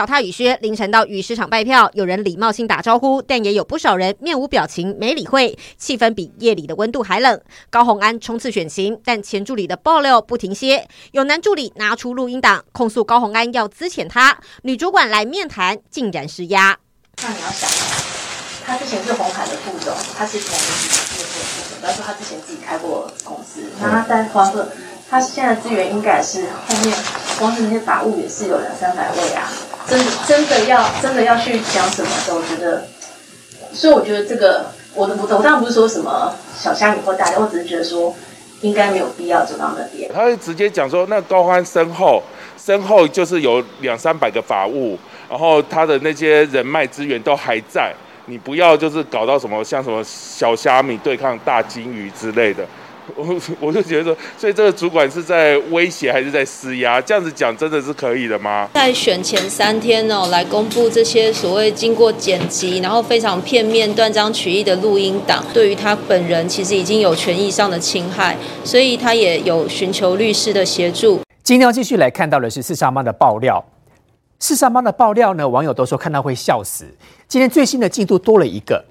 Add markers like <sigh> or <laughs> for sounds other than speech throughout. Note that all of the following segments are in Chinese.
脚踏雨靴，凌晨到雨市场卖票，有人礼貌性打招呼，但也有不少人面无表情，没理会，气氛比夜里的温度还冷。高鸿安冲刺选情，但前助理的爆料不停歇，有男助理拿出录音档控诉高鸿安要资遣他，女主管来面谈竟然施压。那你要想，他之前是红海的副总，他是前副总，不要说他之前自己开过公司，那他在黄鹤。他现在资源应该是后面光是那些法务也是有两三百位啊，真的真的要真的要去讲什么的，我觉得，所以我觉得这个我的我我当然不是说什么小虾米或大家，我只是觉得说应该没有必要走到那边。他会直接讲说，那高欢身后身后就是有两三百个法务，然后他的那些人脉资源都还在，你不要就是搞到什么像什么小虾米对抗大金鱼之类的。我 <laughs> 我就觉得说，所以这个主管是在威胁还是在施压？这样子讲真的是可以的吗？在选前三天呢，来公布这些所谓经过剪辑，然后非常片面、断章取义的录音档，对于他本人其实已经有权益上的侵害，所以他也有寻求律师的协助。今天要继续来看到的是四杀妈的爆料。四杀妈的爆料呢，网友都说看到会笑死。今天最新的进度多了一个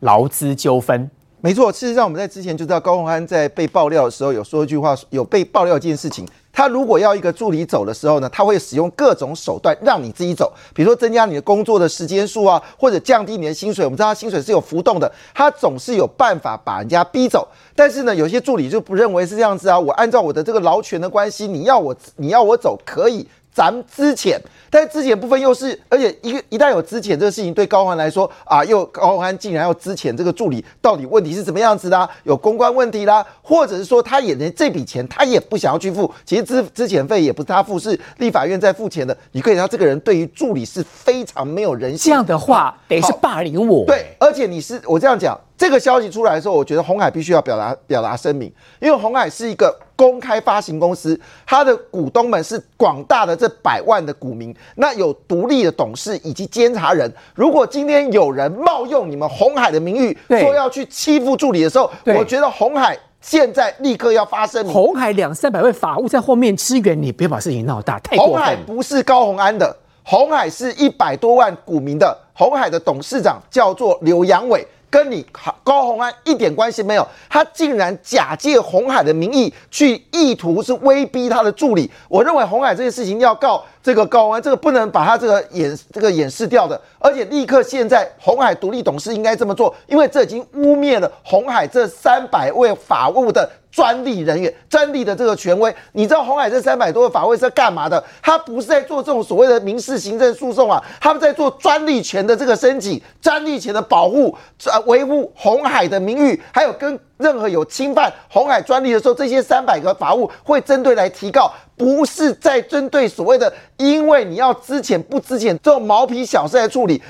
劳资纠纷。没错，事实上我们在之前就知道高鸿安在被爆料的时候有说一句话，有被爆料一件事情。他如果要一个助理走的时候呢，他会使用各种手段让你自己走，比如说增加你的工作的时间数啊，或者降低你的薪水。我们知道他薪水是有浮动的，他总是有办法把人家逼走。但是呢，有些助理就不认为是这样子啊，我按照我的这个劳权的关系，你要我你要我走可以。咱之前，但是之前部分又是，而且一个一旦有资遣这个事情，对高欢来说啊，又高欢竟然要资遣这个助理，到底问题是怎么样子的？有公关问题啦，或者是说他也连这笔钱他也不想要去付，其实资资遣费也不是他付，是立法院在付钱的。你可以知道，这个人对于助理是非常没有人性。这样的话，等于是霸凌我。对，而且你是我这样讲。这个消息出来的时候，我觉得红海必须要表达表达声明，因为红海是一个公开发行公司，它的股东们是广大的这百万的股民，那有独立的董事以及监察人。如果今天有人冒用你们红海的名誉，说要去欺负助理的时候，我觉得红海现在立刻要发声明。红海两三百位法务在后面支援你，别把事情闹大，太过分。红海不是高红安的，红海是一百多万股民的，红海的董事长叫做刘阳伟。跟你高红安一点关系没有，他竟然假借红海的名义去意图是威逼他的助理。我认为红海这件事情要告这个高安，这个不能把他这个掩这个掩饰掉的，而且立刻现在红海独立董事应该这么做，因为这已经污蔑了红海这三百位法务的。专利人员、专利的这个权威，你知道红海这三百多个法位是干嘛的？他不是在做这种所谓的民事行政诉讼啊，他们在做专利权的这个申请、专利权的保护、呃维护红海的名誉，还有跟任何有侵犯红海专利的时候，这些三百个法务会针对来提告，不是在针对所谓的因为你要资遣不资遣这种毛皮小事来处理。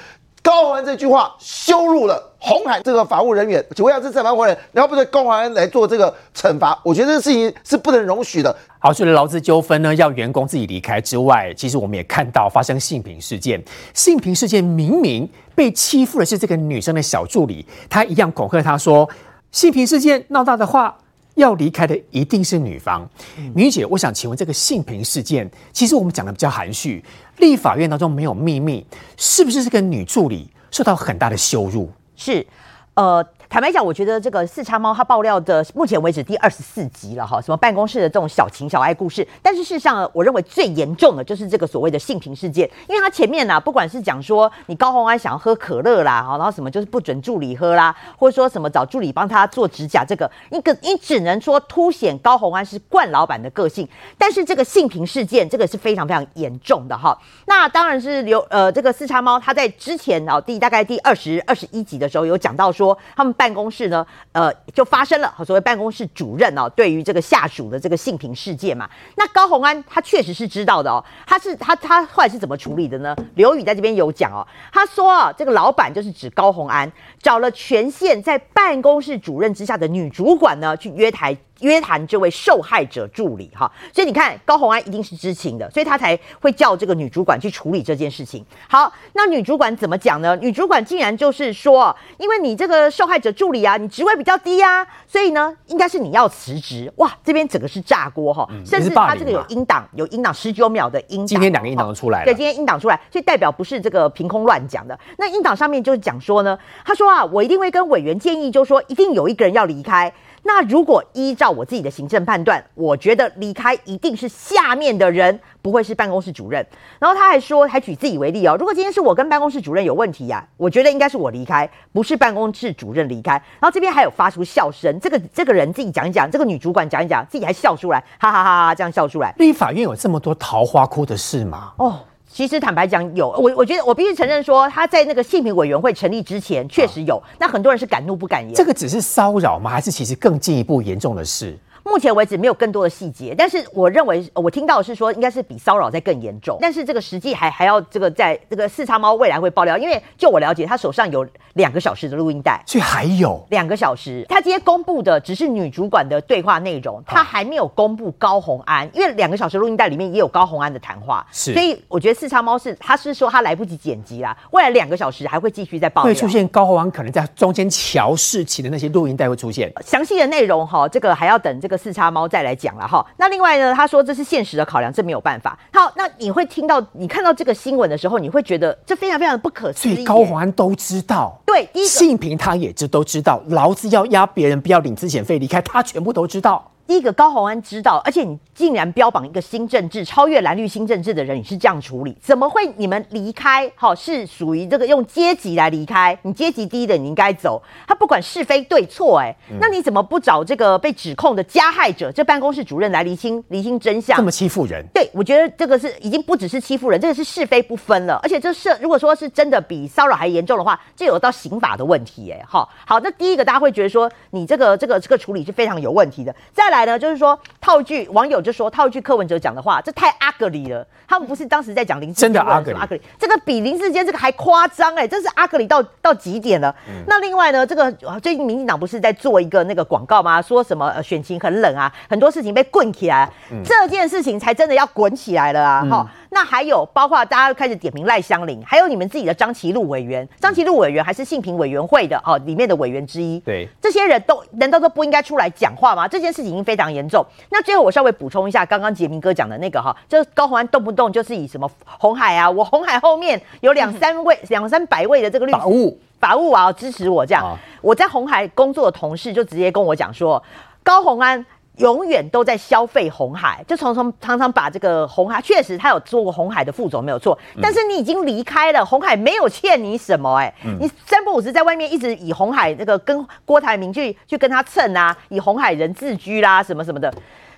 高鸿安这句话羞辱了红海这个法务人员，请问一下，这法务人员，然后不对高鸿安来做这个惩罚，我觉得这个事情是不能容许的。好，除了劳资纠纷呢，要员工自己离开之外，其实我们也看到发生性平事件。性平事件明明被欺负的是这个女生的小助理，她一样恐吓她说，性平事件闹大的话。要离开的一定是女方，女姐，我想请问这个性平事件，其实我们讲的比较含蓄，立法院当中没有秘密，是不是这个女助理受到很大的羞辱？是，呃。坦白讲，我觉得这个四叉猫它爆料的目前为止第二十四集了哈，什么办公室的这种小情小爱故事。但是事实上，我认为最严重的就是这个所谓的性平事件，因为它前面呢，不管是讲说你高红安想要喝可乐啦，然后什么就是不准助理喝啦，或者说什么找助理帮他做指甲，这个一个你只能说凸显高红安是惯老板的个性。但是这个性平事件，这个是非常非常严重的哈。那当然是刘呃这个四叉猫他在之前啊第大概第二十二十一集的时候有讲到说他们。办公室呢，呃，就发生了所谓办公室主任哦，对于这个下属的这个性平事件嘛，那高红安他确实是知道的哦，他是他他后来是怎么处理的呢？刘宇在这边有讲哦，他说啊，这个老板就是指高红安，找了全县在办公室主任之下的女主管呢，去约台约谈这位受害者助理哈，所以你看高红安一定是知情的，所以他才会叫这个女主管去处理这件事情。好，那女主管怎么讲呢？女主管竟然就是说，因为你这个受害者助理啊，你职位比较低啊，所以呢，应该是你要辞职。哇，这边整个是炸锅哈，甚至他这个有音档，有音档十九秒的音档，今天两个音档都出来了，对，今天音档出来，所以代表不是这个凭空乱讲的。那音档上面就是讲说呢，他说啊，我一定会跟委员建议，就是说一定有一个人要离开。那如果依照我自己的行政判断，我觉得离开一定是下面的人，不会是办公室主任。然后他还说，还举自己为例哦，如果今天是我跟办公室主任有问题呀，我觉得应该是我离开，不是办公室主任离开。然后这边还有发出笑声，这个这个人自己讲一讲，这个女主管讲一讲，自己还笑出来，哈哈哈哈，这样笑出来。立法院有这么多桃花哭的事吗？哦。其实坦白讲，有我，我觉得我必须承认说，他在那个性平委员会成立之前，确实有。那很多人是敢怒不敢言。这个只是骚扰吗？还是其实更进一步严重的事？目前为止没有更多的细节，但是我认为我听到的是说应该是比骚扰在更严重，但是这个实际还还要这个在这个四叉猫未来会爆料，因为就我了解，他手上有两个小时的录音带，所以还有两个小时。他今天公布的只是女主管的对话内容，他还没有公布高红安，因为两个小时录音带里面也有高红安的谈话，是，所以我觉得四叉猫是他是说他来不及剪辑啦，未来两个小时还会继续在爆料，会出现高红安可能在中间调试起的那些录音带会出现。详细的内容哈，这个还要等这个四叉猫再来。讲了哈，那另外呢，他说这是现实的考量，这没有办法。好，那你会听到你看到这个新闻的时候，你会觉得这非常非常的不可思议。所以高环都知道，对，性平他也知都知道，劳资要压别人不要领资遣费离开，他全部都知道。第一个高鸿安知道，而且你竟然标榜一个新政治超越蓝绿新政治的人，你是这样处理？怎么会你们离开？好，是属于这个用阶级来离开？你阶级低的你应该走，他不管是非对错，哎，那你怎么不找这个被指控的加害者，这办公室主任来厘清厘清真相？这么欺负人？对，我觉得这个是已经不只是欺负人，这个是是非不分了。而且这是如果说是真的比骚扰还严重的话，这有到刑法的问题，哎，好，好，那第一个大家会觉得说你这个这个这个处理是非常有问题的。再来。来呢，就是说套句网友就说套句柯文哲讲的话，这太阿格里了。他们不是当时在讲林志真的阿格里，这个比林志坚这个还夸张哎，真是阿格里到到极点了。那另外呢，这个最近民进党不是在做一个那个广告吗？说什么选情很冷啊，很多事情被滚起来，这件事情才真的要滚起来了啊！哈。那还有包括大家开始点名赖香林，还有你们自己的张其禄委员，张其禄委员还是性平委员会的哦里面的委员之一。对，这些人都难道都不应该出来讲话吗？这件事情已经非常严重。那最后我稍微补充一下，刚刚杰明哥讲的那个哈，就是高宏安动不动就是以什么红海啊，我红海后面有两三位、两三百位的这个律法务法务啊支持我这样。我在红海工作的同事就直接跟我讲说，高宏安。永远都在消费红海，就从从常常把这个红海，确实他有做过红海的副总没有错，但是你已经离开了红海，没有欠你什么哎，你三不五时在外面一直以红海这个跟郭台铭去去跟他蹭啊，以红海人自居啦什么什么的。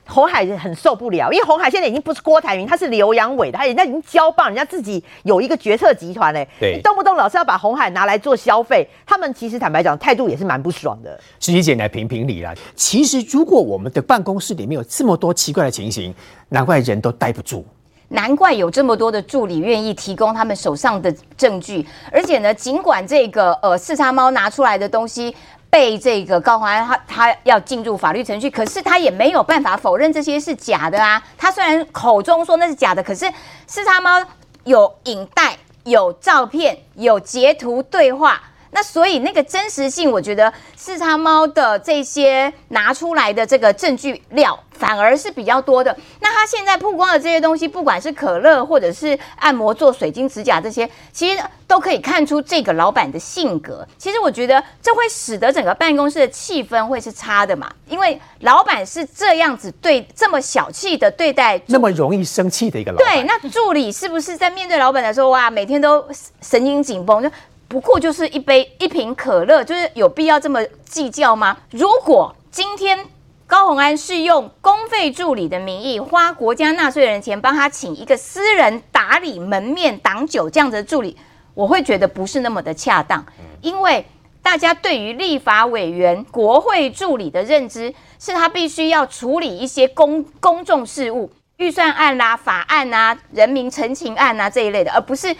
红海很受不了，因为红海现在已经不是郭台铭，他是刘阳伟的，他人家已经交棒，人家自己有一个决策集团嘞，对，动不动老是要把红海拿来做消费，他们其实坦白讲态度也是蛮不爽的。实际姐来评评理啦。其实如果我们的办公室里面有这么多奇怪的情形，难怪人都待不住，难怪有这么多的助理愿意提供他们手上的证据，而且呢，尽管这个呃四叉猫拿出来的东西。被这个高华安他他要进入法律程序，可是他也没有办法否认这些是假的啊。他虽然口中说那是假的，可是四叉猫有影带、有照片、有截图对话。那所以那个真实性，我觉得四叉猫的这些拿出来的这个证据料反而是比较多的。那他现在曝光的这些东西，不管是可乐或者是按摩做水晶指甲这些，其实都可以看出这个老板的性格。其实我觉得这会使得整个办公室的气氛会是差的嘛，因为老板是这样子对这么小气的对待，那么容易生气的一个老板。对，那助理是不是在面对老板的时候，哇，每天都神经紧绷就？不过就是一杯一瓶可乐，就是有必要这么计较吗？如果今天高鸿安是用公费助理的名义，花国家纳税人钱帮他请一个私人打理门面挡酒这样子的助理，我会觉得不是那么的恰当。因为大家对于立法委员、国会助理的认知，是他必须要处理一些公公众事务、预算案啦、法案啊、人民陈情案啊这一类的，而不是。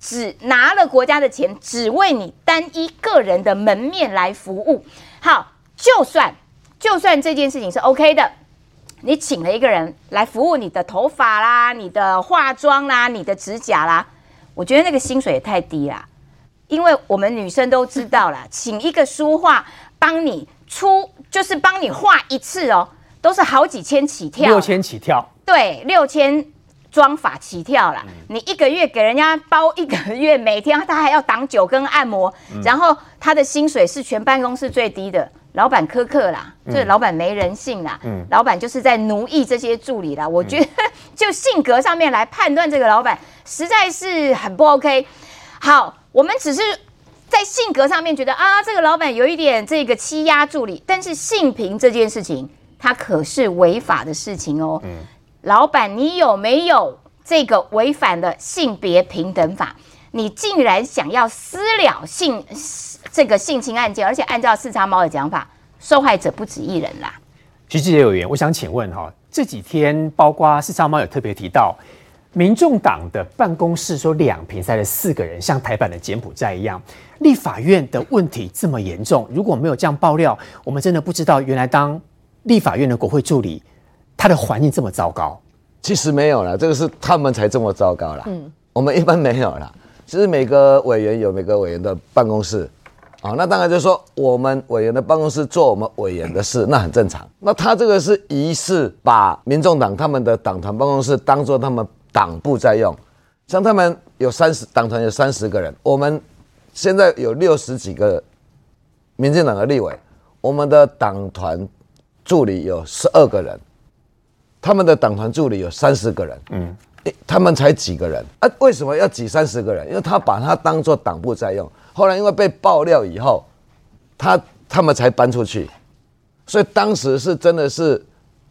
只拿了国家的钱，只为你单一个人的门面来服务。好，就算就算这件事情是 OK 的，你请了一个人来服务你的头发啦、你的化妆啦、你的指甲啦，我觉得那个薪水也太低啦。因为我们女生都知道啦，<laughs> 请一个书画帮你出，就是帮你画一次哦，都是好几千起跳，六千起跳，对，六千妆法起跳啦。你一个月给人家包一个月，每天他还要挡酒跟按摩，然后他的薪水是全办公室最低的。老板苛刻啦，这老板没人性啦，老板就是在奴役这些助理啦。我觉得 <laughs> 就性格上面来判断这个老板，实在是很不 OK。好，我们只是在性格上面觉得啊，这个老板有一点这个欺压助理，但是性平这件事情，它可是违法的事情哦。老板，你有没有这个违反了性别平等法？你竟然想要私了性这个性侵案件，而且按照四叉猫的讲法，受害者不止一人啦。徐志杰委员，我想请问哈，这几天包括四叉猫有特别提到，民众党的办公室说两瓶塞了四个人，像台版的柬埔寨一样。立法院的问题这么严重，如果没有这样爆料，我们真的不知道原来当立法院的国会助理，他的环境这么糟糕。其实没有啦，这个是他们才这么糟糕啦。嗯，我们一般没有啦。其实每个委员有每个委员的办公室，啊，那当然就是说我们委员的办公室做我们委员的事，那很正常。那他这个是疑似把民众党他们的党团办公室当做他们党部在用，像他们有三十党团有三十个人，我们现在有六十几个民进党的立委，我们的党团助理有十二个人，他们的党团助理有三十个人，嗯。他们才几个人啊？为什么要挤三十个人？因为他把他当做党部在用。后来因为被爆料以后，他他们才搬出去。所以当时是真的是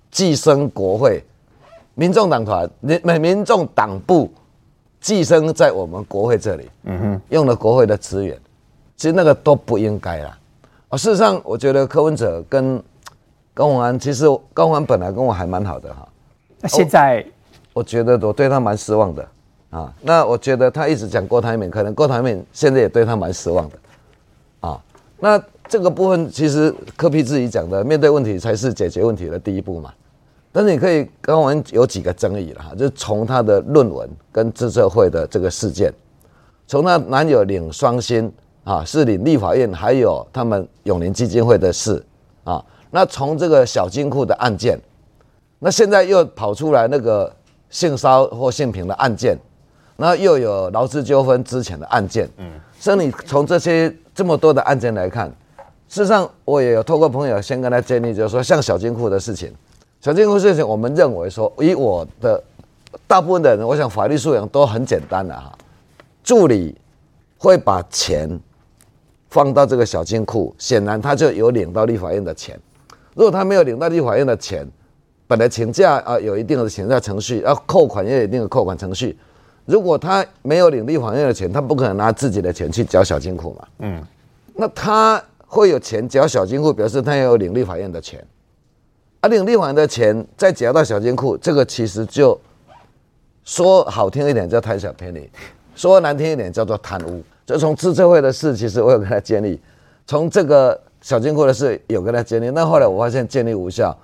寄生国会、民众党团、民民众党部寄生在我们国会这里。嗯哼，用了国会的资源，其实那个都不应该啦。啊，事实上，我觉得柯文哲跟高鸿安，其实高鸿安本来跟我还蛮好的哈。那现在？我觉得我对他蛮失望的，啊，那我觉得他一直讲郭台铭，可能郭台铭现在也对他蛮失望的，啊，那这个部分其实柯皮自己讲的，面对问题才是解决问题的第一步嘛。但是你可以跟我们有几个争议了哈，就是从他的论文跟自测会的这个事件，从他男友领双薪啊，是领立法院还有他们永年基金会的事啊，那从这个小金库的案件，那现在又跑出来那个。性骚或性平的案件，那又有劳资纠纷之前的案件，嗯，所以你从这些这么多的案件来看，事实上我也有透过朋友先跟他建议，就是说像小金库的事情，小金库事情，我们认为说，以我的大部分的人，我想法律素养都很简单的哈，助理会把钱放到这个小金库，显然他就有领到立法院的钱，如果他没有领到立法院的钱。本来请假啊，有一定的请假程序，要扣款也有一定的扣款程序。如果他没有领立法院的钱，他不可能拿自己的钱去缴小金库嘛。嗯，那他会有钱缴小金库，表示他也有领立法院的钱。啊，领立法院的钱再缴到小金库，这个其实就说好听一点叫贪小便宜，说难听一点叫做贪污。就从资策会的事，其实我有跟他建议，从这个小金库的事有跟他建立，那后来我发现建立无效。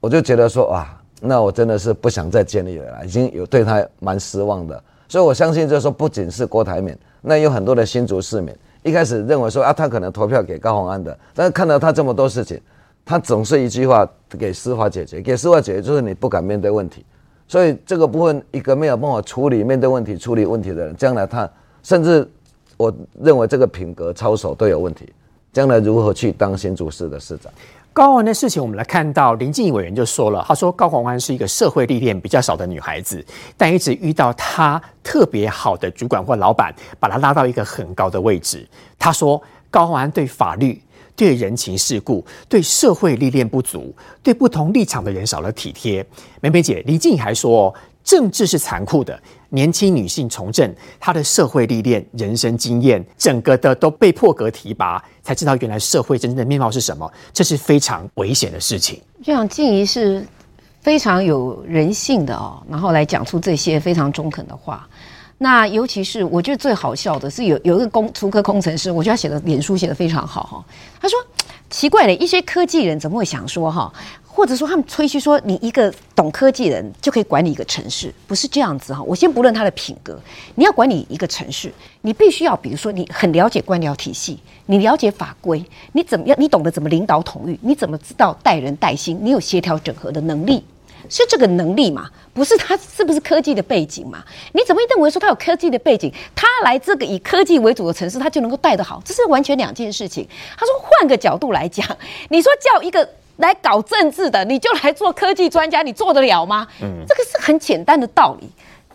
我就觉得说啊，那我真的是不想再建立了，已经有对他蛮失望的。所以我相信，就是说，不仅是郭台铭，那有很多的新竹市民，一开始认为说啊，他可能投票给高鸿安的，但是看到他这么多事情，他总是一句话给司法解决，给司法解决就是你不敢面对问题。所以这个部分，一个没有办法处理面对问题、处理问题的人，将来他甚至我认为这个品格操守都有问题，将来如何去当新竹市的市长？高宏安的事情，我们来看到林静怡委员就说了，他说高宏安是一个社会历练比较少的女孩子，但一直遇到他特别好的主管或老板，把他拉到一个很高的位置。他说高宏安对法律、对人情世故、对社会历练不足，对不同立场的人少了体贴。梅梅姐，林静怡还说。政治是残酷的，年轻女性从政，她的社会历练、人生经验，整个的都被破格提拔，才知道原来社会真正的面貌是什么，这是非常危险的事情。就像静怡是非常有人性的哦，然后来讲出这些非常中肯的话。那尤其是我觉得最好笑的是有有一个工，图科工程师，我觉得他写的脸书写的非常好哈。他说奇怪了，一些科技人怎么会想说哈？或者说他们吹嘘说你一个懂科技人就可以管理一个城市，不是这样子哈。我先不论他的品格，你要管理一个城市，你必须要比如说你很了解官僚体系，你了解法规，你怎么样？你懂得怎么领导统御，你怎么知道带人带心？你有协调整合的能力，是这个能力嘛？不是他是不是科技的背景嘛？你怎么会认为说他有科技的背景，他来这个以科技为主的城市，他就能够带得好？这是完全两件事情。他说换个角度来讲，你说叫一个。来搞政治的，你就来做科技专家，你做得了吗？嗯，这个是很简单的道理，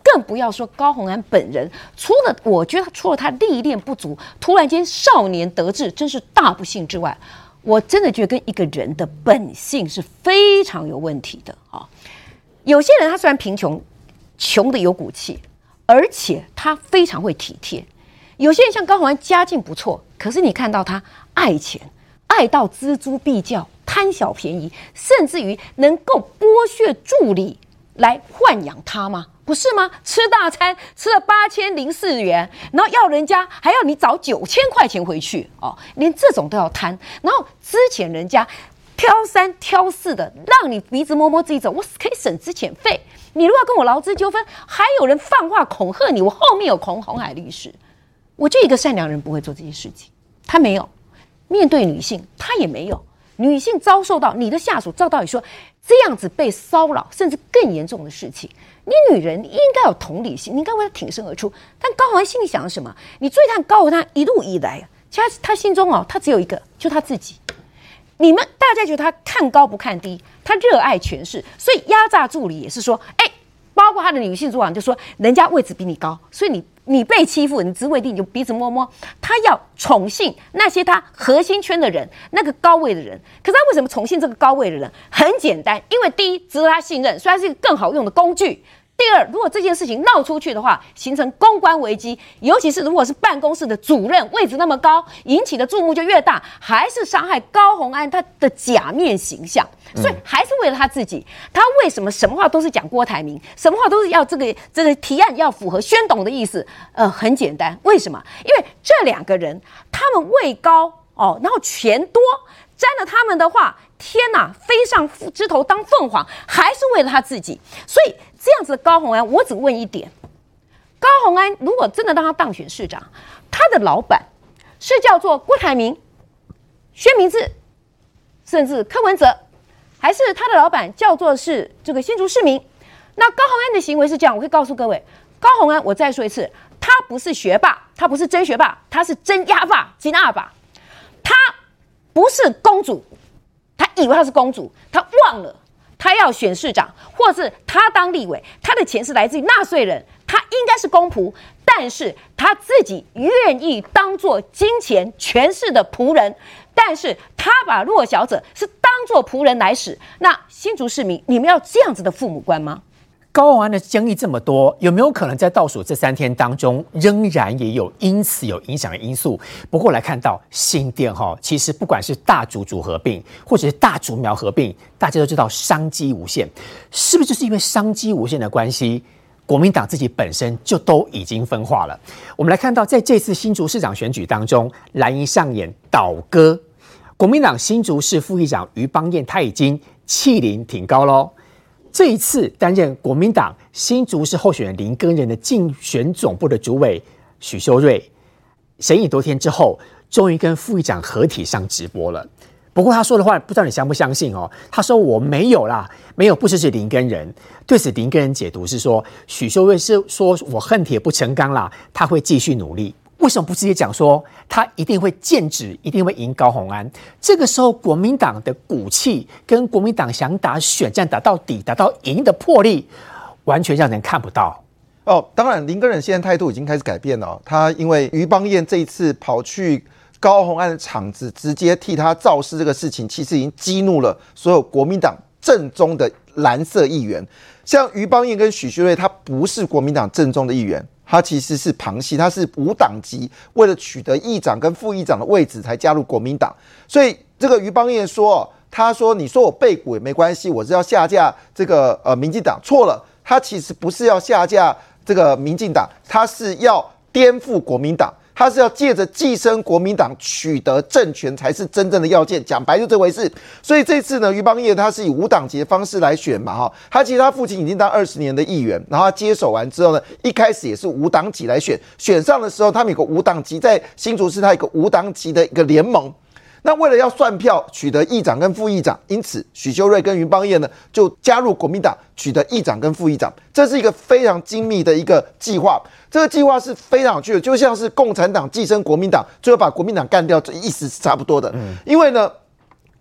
更不要说高鸿安本人。除了我觉得，除了他历练不足，突然间少年得志，真是大不幸之外，我真的觉得跟一个人的本性是非常有问题的啊。有些人他虽然贫穷，穷的有骨气，而且他非常会体贴；有些人像高鸿安家境不错，可是你看到他爱钱，爱到锱铢必较。贪小便宜，甚至于能够剥削助理来豢养他吗？不是吗？吃大餐吃了八千零四元，然后要人家还要你找九千块钱回去哦，连这种都要贪。然后之前人家挑三挑四的，让你鼻子摸摸自己走，我可以省资遣费。你如果要跟我劳资纠纷，还有人放话恐吓你，我后面有孔红海律师。我就一个善良人不会做这些事情，他没有面对女性，他也没有。女性遭受到你的下属照道理说这样子被骚扰，甚至更严重的事情，你女人应该有同理心，你应该为她挺身而出。但高宏安心里想的什么？你追探高宏安一路以来，其实他心中哦，他只有一个，就他自己。你们大家觉得他看高不看低，他热爱权势，所以压榨助理也是说，哎，包括他的女性主管就说，人家位置比你高，所以你。你被欺负，你职位低，你就鼻子摸摸。他要宠幸那些他核心圈的人，那个高位的人。可是他为什么宠幸这个高位的人？很简单，因为第一值得他信任，虽然是一个更好用的工具。第二，如果这件事情闹出去的话，形成公关危机，尤其是如果是办公室的主任位置那么高，引起的注目就越大，还是伤害高红安他的假面形象。所以还是为了他自己，他为什么什么话都是讲郭台铭，什么话都是要这个这个提案要符合宣董的意思？呃，很简单，为什么？因为这两个人他们位高哦，然后钱多，沾了他们的话，天呐，飞上枝头当凤凰，还是为了他自己。所以这样子的高鸿安，我只问一点：高鸿安如果真的让他当选市长，他的老板是叫做郭台铭、薛明志，甚至柯文哲。还是他的老板叫做是这个新竹市民，那高鸿安的行为是这样，我可以告诉各位，高鸿安，我再说一次，他不是学霸，他不是真学霸，他是真鸭霸金二霸，他不是公主，他以为他是公主，他忘了他要选市长，或是他当立委，他的钱是来自于纳税人，他应该是公仆，但是他自己愿意当做金钱权势的仆人。但是他把弱小者是当做仆人来使，那新竹市民，你们要这样子的父母官吗？高鸿安的争议这么多，有没有可能在倒数这三天当中，仍然也有因此有影响的因素？不过来看到新店哈，其实不管是大竹竹合并，或者是大竹苗合并，大家都知道商机无限，是不是就是因为商机无限的关系？国民党自己本身就都已经分化了。我们来看到，在这次新竹市长选举当中，蓝营上演倒戈。国民党新竹市副议长于邦彦他已经气龄挺高喽。这一次担任国民党新竹市候选人林根仁的竞选总部的主委许修睿，审议多天之后，终于跟副议长合体上直播了。不过他说的话，不知道你相不相信哦。他说我没有啦，没有不支持林根人。对此，林根人解读是说，许秀瑞是说我恨铁不成钢啦，他会继续努力。为什么不直接讲说他一定会剑指，一定会赢高鸿安？这个时候，国民党的骨气跟国民党想打选战打到底、打到赢的魄力，完全让人看不到。哦，当然，林根人现在态度已经开始改变了。他因为于邦彦这一次跑去。高鸿安的场子直接替他造势，这个事情其实已经激怒了所有国民党正宗的蓝色议员。像于邦彦跟许旭瑞，他不是国民党正宗的议员，他其实是旁系，他是无党籍，为了取得议长跟副议长的位置才加入国民党。所以这个于邦彦说，他说你说我背骨也没关系，我是要下架这个呃民进党，错了，他其实不是要下架这个民进党，他是要颠覆国民党。他是要借着寄生国民党取得政权才是真正的要件，讲白就这回事。所以这次呢，于邦业他是以无党籍的方式来选嘛，哈，他其实他父亲已经当二十年的议员，然后他接手完之后呢，一开始也是无党籍来选，选上的时候他们有个无党籍，在新竹市他有个无党籍的一个联盟。那为了要算票取得议长跟副议长，因此许修睿跟云邦彦呢就加入国民党取得议长跟副议长，这是一个非常精密的一个计划。这个计划是非常有趣的，就像是共产党寄生国民党，最后把国民党干掉，这意思是差不多的。因为呢，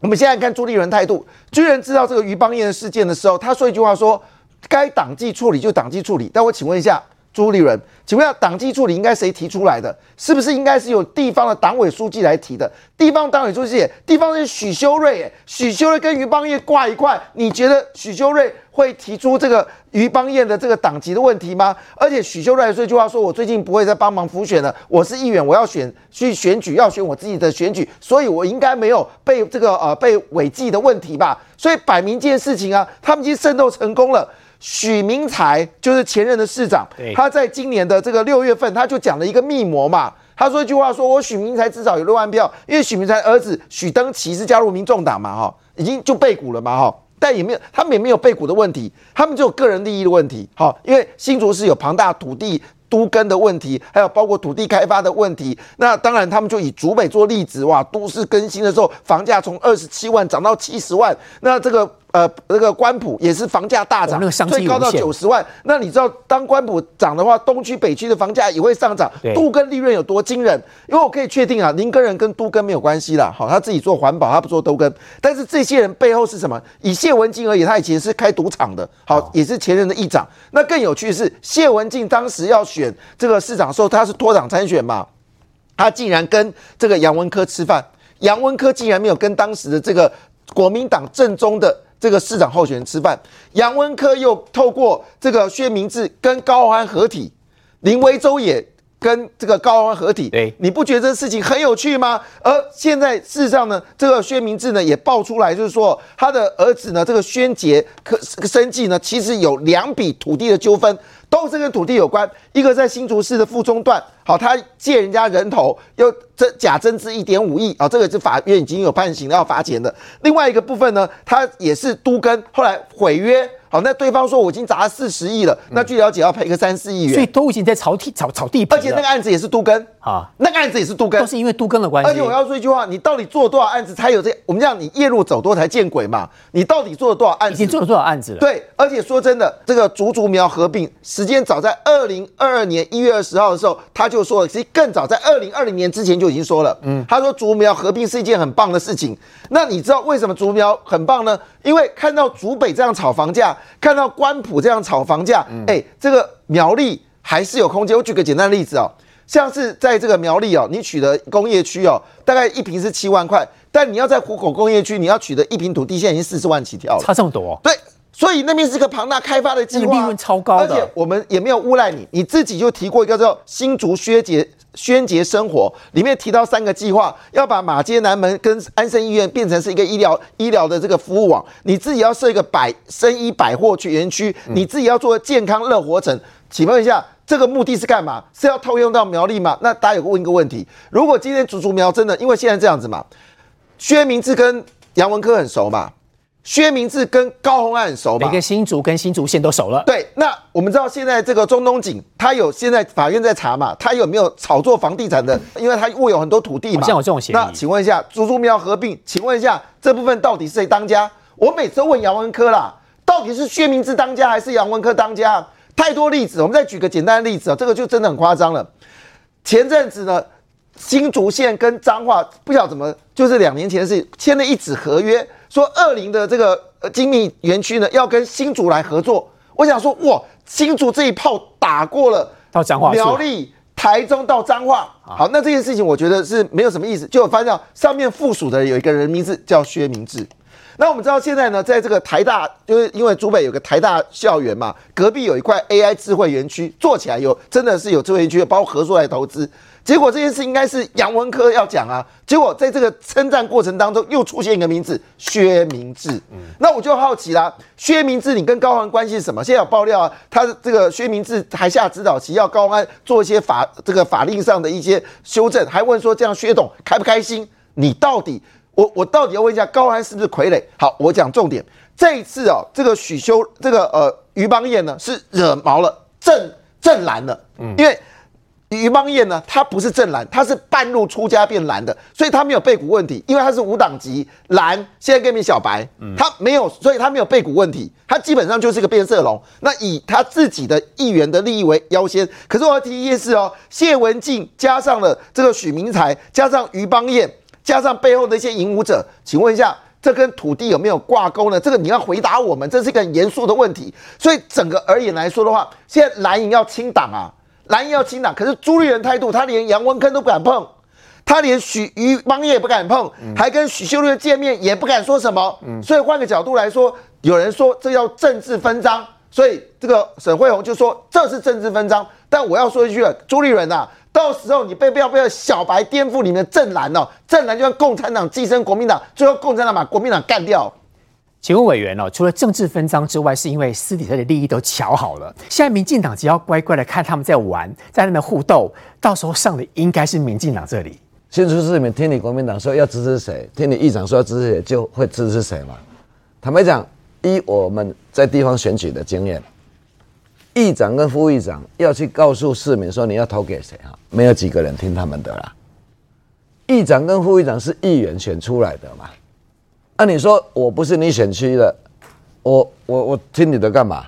我们现在看朱立伦态度，居然知道这个于邦彦的事件的时候，他说一句话说：该党纪处理就党纪处理。但我请问一下。朱立伦，请问下党纪处理应该谁提出来的？是不是应该是由地方的党委书记来提的？地方党委书记，地方是许修睿，许修睿跟于邦彦挂一块，你觉得许修睿会提出这个于邦彦的这个党籍的问题吗？而且许修睿这句话说：“我最近不会再帮忙辅选了，我是议员，我要选去选举，要选我自己的选举，所以我应该没有被这个呃被违纪的问题吧？所以摆明这件事情啊，他们已经渗透成功了。”许明才就是前任的市长，他在今年的这个六月份，他就讲了一个密谋嘛。他说一句话，说我许明才至少有六万票，因为许明才儿子许登奇是加入民众党嘛，哈，已经就被股了嘛，哈，但也没有，他们也没有被股的问题，他们只有个人利益的问题，好，因为新竹是有庞大土地都根的问题，还有包括土地开发的问题。那当然，他们就以竹北做例子，哇，都市更新的时候，房价从二十七万涨到七十万，那这个。呃，那个官埔也是房价大涨，最高到九十万。那你知道，当官埔涨的话，东区、北区的房价也会上涨。都跟利润有多惊人？因为我可以确定啊，林根人跟都跟没有关系啦。好，他自己做环保，他不做都跟。但是这些人背后是什么？以谢文静而言，他以前是开赌场的，好，也是前任的议长。那更有趣的是，谢文静当时要选这个市长的时候，他是脱党参选嘛，他竟然跟这个杨文科吃饭，杨文科竟然没有跟当时的这个国民党正宗的。这个市长候选人吃饭，杨文科又透过这个薛明志跟高安合体，林维洲也跟这个高安合体，对，你不觉得这事情很有趣吗？而现在事实上呢，这个薛明志呢也爆出来，就是说他的儿子呢，这个宣杰可生计呢，其实有两笔土地的纠纷。都是跟土地有关，一个在新竹市的富中段，好，他借人家人头又增假增资一点五亿啊，这个是法院已经有判刑要罚钱的。另外一个部分呢，他也是都跟后来毁约。好，那对方说我已经砸了四十亿了，那据了解要赔个三四亿元，所以都已经在炒地炒炒地而且那个案子也是都跟啊，那个案子也是都跟，都是因为都跟的关系。而且我要说一句话，你到底做了多少案子才有这？我们讲你夜路走多才见鬼嘛，你到底做了多少案子？已经做了多少案子了？对，而且说真的，这个竹竹苗合并时间早在二零二二年一月二十号的时候，他就说了，其实更早在二零二零年之前就已经说了，嗯，他说竹苗合并是一件很棒的事情。那你知道为什么竹苗很棒呢？因为看到竹北这样炒房价，看到关埔这样炒房价，哎，这个苗栗还是有空间。我举个简单的例子哦，像是在这个苗栗哦，你取得工业区哦，大概一平是七万块，但你要在湖口工业区，你要取得一平土地，现在已经四十万起跳了，差这么多。对，所以那边是一个庞大开发的计划，利润超高的，而且我们也没有诬赖你，你自己就提过一个叫新竹削节。宣杰生活里面提到三个计划，要把马街南门跟安生医院变成是一个医疗医疗的这个服务网。你自己要设一个百生医百货去园区，你自己要做健康乐活城。请问一下，这个目的是干嘛？是要套用到苗栗吗？那大家有个问一个问题：如果今天竹竹苗真的，因为现在这样子嘛，薛明志跟杨文科很熟嘛。薛明志跟高洪安很熟吧？每个新竹跟新竹县都熟了。对，那我们知道现在这个中东锦，他有现在法院在查嘛？他有没有炒作房地产的？因为他握有很多土地嘛。像我这种嫌疑。那请问一下，竹竹苗合并，请问一下这部分到底是谁当家？我每次都问杨文科啦，到底是薛明志当家还是杨文科当家？太多例子，我们再举个简单的例子啊，这个就真的很夸张了。前阵子呢，新竹县跟彰化不晓得怎么，就是两年前的事，签了一纸合约。说二零的这个精密园区呢，要跟新竹来合作。我想说，哇，新竹这一炮打过了，到彰化、苗栗、台中到彰化。好，那这件事情我觉得是没有什么意思。就我发现上面附属的有一个人名字叫薛明志，那我们知道现在呢，在这个台大，就是因为竹北有个台大校园嘛，隔壁有一块 AI 智慧园区，做起来有真的是有智慧园区，包括合作来投资。结果这件事应该是杨文科要讲啊，结果在这个称赞过程当中又出现一个名字薛明志。那我就好奇啦，薛明志你跟高安关系是什么？现在有爆料啊，他这个薛明志还下指导棋，要高安做一些法这个法令上的一些修正，还问说这样薛董开不开心？你到底我我到底要问一下高安是不是傀儡？好，我讲重点，这一次哦，这个许修这个呃于邦彦呢是惹毛了郑郑蓝了，因为。于邦彦呢，他不是正蓝，他是半路出家变蓝的，所以他没有背股问题，因为他是无党籍蓝，现在跟你小白，他没有，所以他没有背股问题，他基本上就是个变色龙。那以他自己的议员的利益为优先。可是我要提一件事哦，谢文静加上了这个许明才，加上于邦彦，加上背后的一些引武者，请问一下，这跟土地有没有挂钩呢？这个你要回答我们，这是一个很严肃的问题。所以整个而言来说的话，现在蓝营要清党啊。蓝营要清党，可是朱立伦态度，他连杨文坑都不敢碰，他连许于邦业也不敢碰，还跟许秀莲见面也不敢说什么。所以换个角度来说，有人说这叫政治分赃，所以这个沈惠宏就说这是政治分赃。但我要说一句了，朱立伦呐，到时候你被不要不要小白颠覆你们的正蓝哦，正蓝就像共产党寄生国民党，最后共产党把国民党干掉。请问委员哦，除了政治分赃之外，是因为私底下的利益都瞧好了。现在民进党只要乖乖的看他们在玩，在那边互斗，到时候上的应该是民进党这里。新竹市民听你国民党说要支持谁，听你议长说要支持谁，就会支持谁嘛？坦白讲，依我们在地方选举的经验，议长跟副议长要去告诉市民说你要投给谁啊？没有几个人听他们的啦。议长跟副议长是议员选出来的嘛？那你说我不是你选区的，我我我听你的干嘛？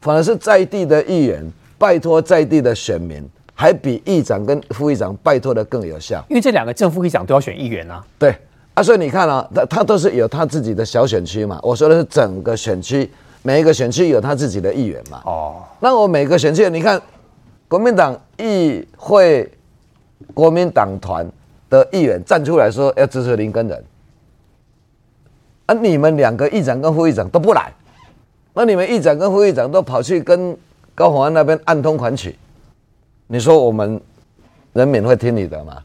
反而是在地的议员拜托在地的选民，还比议长跟副议长拜托的更有效。因为这两个正副议长都要选议员啊。对啊，所以你看啊，他他都是有他自己的小选区嘛。我说的是整个选区，每一个选区有他自己的议员嘛。哦。那我每个选区，你看国民党议会、国民党团的议员站出来说要支持林根人。啊！你们两个议长跟副议长都不来，那你们议长跟副议长都跑去跟高鸿安那边暗通款曲，你说我们人民会听你的吗？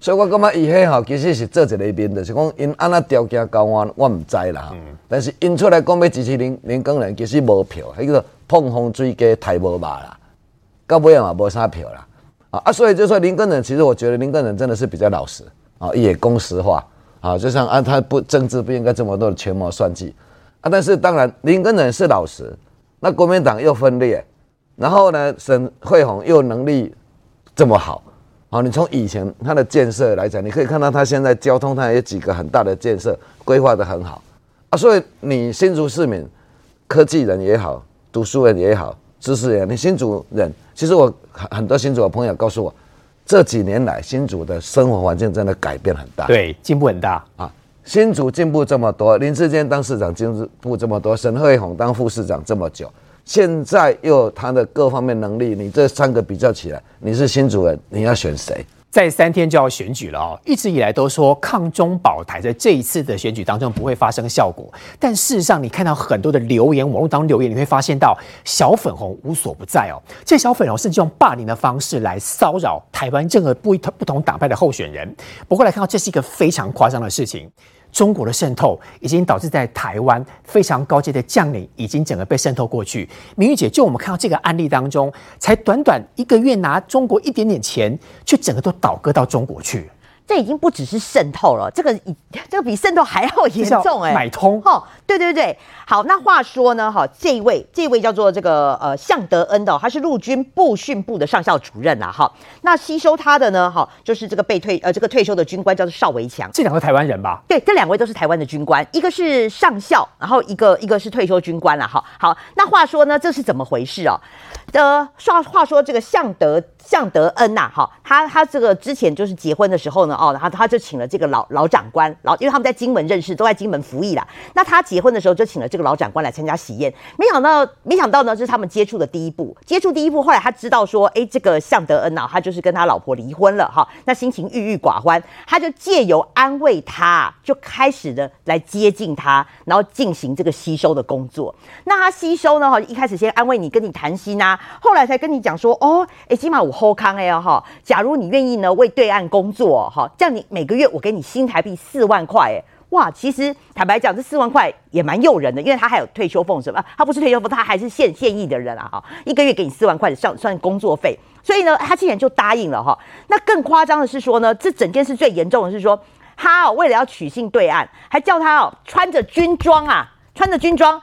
所以我感觉伊迄吼其实是做一个面，就是讲因安那条件高安，我唔知啦。嗯。但是因出来讲要支持林林更人，其实无票，迄个碰风追鸡太无马啦，到尾嘛无啥票啦。啊啊！所以就说林更人，其实我觉得林更人真的是比较老实啊，也公实话。啊，就像啊，他不政治不应该这么多的权谋算计啊。但是当然，林根人是老实，那国民党又分裂，然后呢，沈惠宏又能力这么好，啊，你从以前他的建设来讲，你可以看到他现在交通他有几个很大的建设规划的很好啊。所以你新竹市民，科技人也好，读书人也好，知识人，你新竹人，其实我很很多新竹的朋友告诉我。这几年来，新竹的生活环境真的改变很大，对，进步很大啊！新竹进步这么多，林志坚当市长进步这么多，沈惠宏当副市长这么久，现在又他的各方面能力，你这三个比较起来，你是新竹人，你要选谁？在三天就要选举了哦，一直以来都说抗中保台，在这一次的选举当中不会发生效果。但事实上，你看到很多的留言，网络当中留言，你会发现到小粉红无所不在哦。这小粉红甚至用霸凌的方式来骚扰台湾任何不不同党派的候选人。不过来看到，这是一个非常夸张的事情。中国的渗透已经导致在台湾非常高阶的将领已经整个被渗透过去。明玉姐，就我们看到这个案例当中，才短短一个月拿中国一点点钱，却整个都倒戈到中国去。这已经不只是渗透了，这个以这个比渗透还要严重哎，买通。哈，对对对，好，那话说呢，哈，这一位这一位叫做这个呃向德恩的，他是陆军部训部的上校主任啦，哈，那吸收他的呢，哈，就是这个被退呃这个退休的军官叫做邵维强，这两个台湾人吧？对，这两位都是台湾的军官，一个是上校，然后一个一个是退休军官了，哈，好，那话说呢，这是怎么回事哦？的话话说这个向德向德恩呐，哈，他他这个之前就是结婚的时候呢，哦，然后他就请了这个老老长官，老因为他们在金门认识，都在金门服役啦。那他结婚的时候就请了这个老长官来参加喜宴，没想到没想到呢，这是他们接触的第一步，接触第一步，后来他知道说，哎，这个向德恩呐，他就是跟他老婆离婚了哈，那心情郁郁寡欢，他就借由安慰他，就开始的来接近他，然后进行这个吸收的工作。那他吸收呢，哈，一开始先安慰你，跟你谈心呐，后来才跟你讲说，哦，哎，起码我。后康哎哈，假如你愿意呢为对岸工作哈，这样你每个月我给你新台币四万块哎，哇，其实坦白讲这四万块也蛮诱人的，因为他还有退休俸什么，他不是退休俸，他还是现现役的人啊哈，一个月给你四万块的算算工作费，所以呢他竟然就答应了哈。那更夸张的是说呢，这整件事最严重的是说，他哦为了要取信对岸，还叫他哦穿着军装啊，穿着军装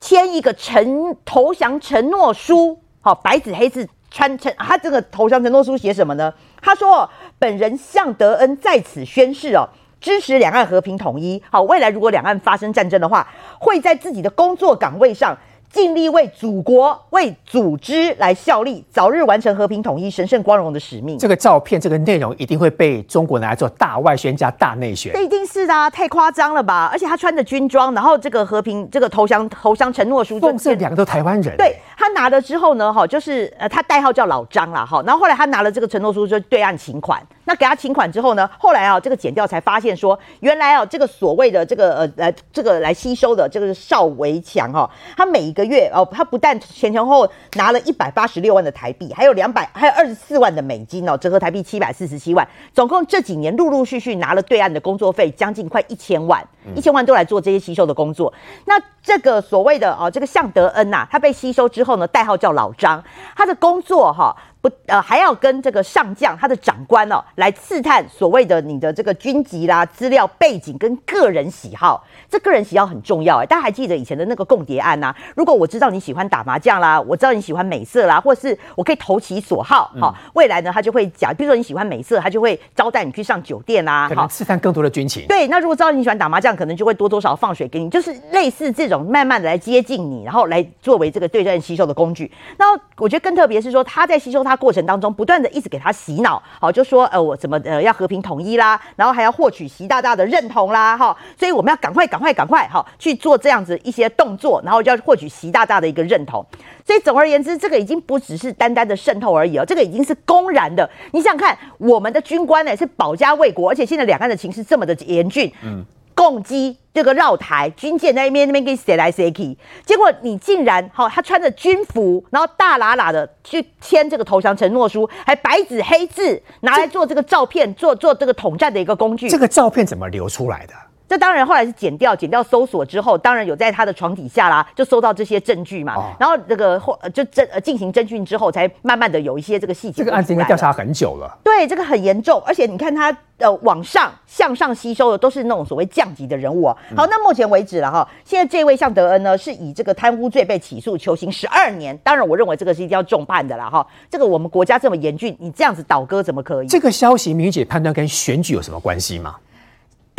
签一个承投降承诺书，好白纸黑字。穿承他这个投降承诺书写什么呢？他说：“本人向德恩在此宣誓哦，支持两岸和平统一。好，未来如果两岸发生战争的话，会在自己的工作岗位上。”尽力为祖国、为组织来效力，早日完成和平统一、神圣光荣的使命。这个照片、这个内容一定会被中国拿来做大外宣加大内宣。这一定是的，太夸张了吧？而且他穿着军装，然后这个和平、这个投降、投降承诺书，这两个都台湾人。对他拿了之后呢，哈，就是呃，他代号叫老张啦，哈。然后后来他拿了这个承诺书，就对岸请款。那给他请款之后呢，后来啊，这个检调才发现说，原来啊，这个所谓的这个呃来，这个来吸收的这个是邵维强哈，他每一个月哦，他不但前前后拿了一百八十六万的台币，还有两百，还有二十四万的美金哦，折合台币七百四十七万，总共这几年陆陆续续拿了对岸的工作费将近快一千万，一千万都来做这些吸收的工作。那这个所谓的哦，这个向德恩呐，他被吸收之后呢，代号叫老张，他的工作哈。不呃，还要跟这个上将他的长官哦来刺探所谓的你的这个军籍啦、资料背景跟个人喜好，这个人喜好很重要哎。大家还记得以前的那个共谍案呐？如果我知道你喜欢打麻将啦，我知道你喜欢美色啦，或是我可以投其所好，好，未来呢他就会讲，比如说你喜欢美色，他就会招待你去上酒店啦，好，刺探更多的军情。对，那如果知道你喜欢打麻将，可能就会多多少放水给你，就是类似这种慢慢的来接近你，然后来作为这个对战吸收的工具。那我觉得更特别是说他在吸收他他过程当中不。断的一直给他洗脑，好，就说呃我怎么呃要和平统一啦，然后还要获取习大大的认同啦，哈，所以我们要赶快赶快赶快哈去做这样子一些动作，然后就要获取习大大的一个认同。所以总而言之，这个已经不只是单单的渗透而已哦，这个已经是公然的。你想想看，我们的军官呢是保家卫国，而且现在两岸的情势这么的严峻，嗯。攻击这个绕台军舰在那边那边给谁来谁去，结果你竟然好，他穿着军服，然后大喇喇的去签这个投降承诺书，还白纸黑字拿来做这个照片，做做这个统战的一个工具。这个照片怎么流出来的？这当然后来是剪掉，剪掉搜索之后，当然有在他的床底下啦，就搜到这些证据嘛。然后这个后就侦呃进行侦讯之后，才慢慢的有一些这个细节。这个案子应该调查很久了。对，这个很严重，而且你看他呃往上向上吸收的都是那种所谓降级的人物哦。好，那目前为止了哈，现在这位向德恩呢是以这个贪污罪被起诉，求刑十二年。当然，我认为这个是一定要重判的啦哈。这个我们国家这么严峻，你这样子倒戈怎么可以？这个消息，明姐判断跟选举有什么关系吗？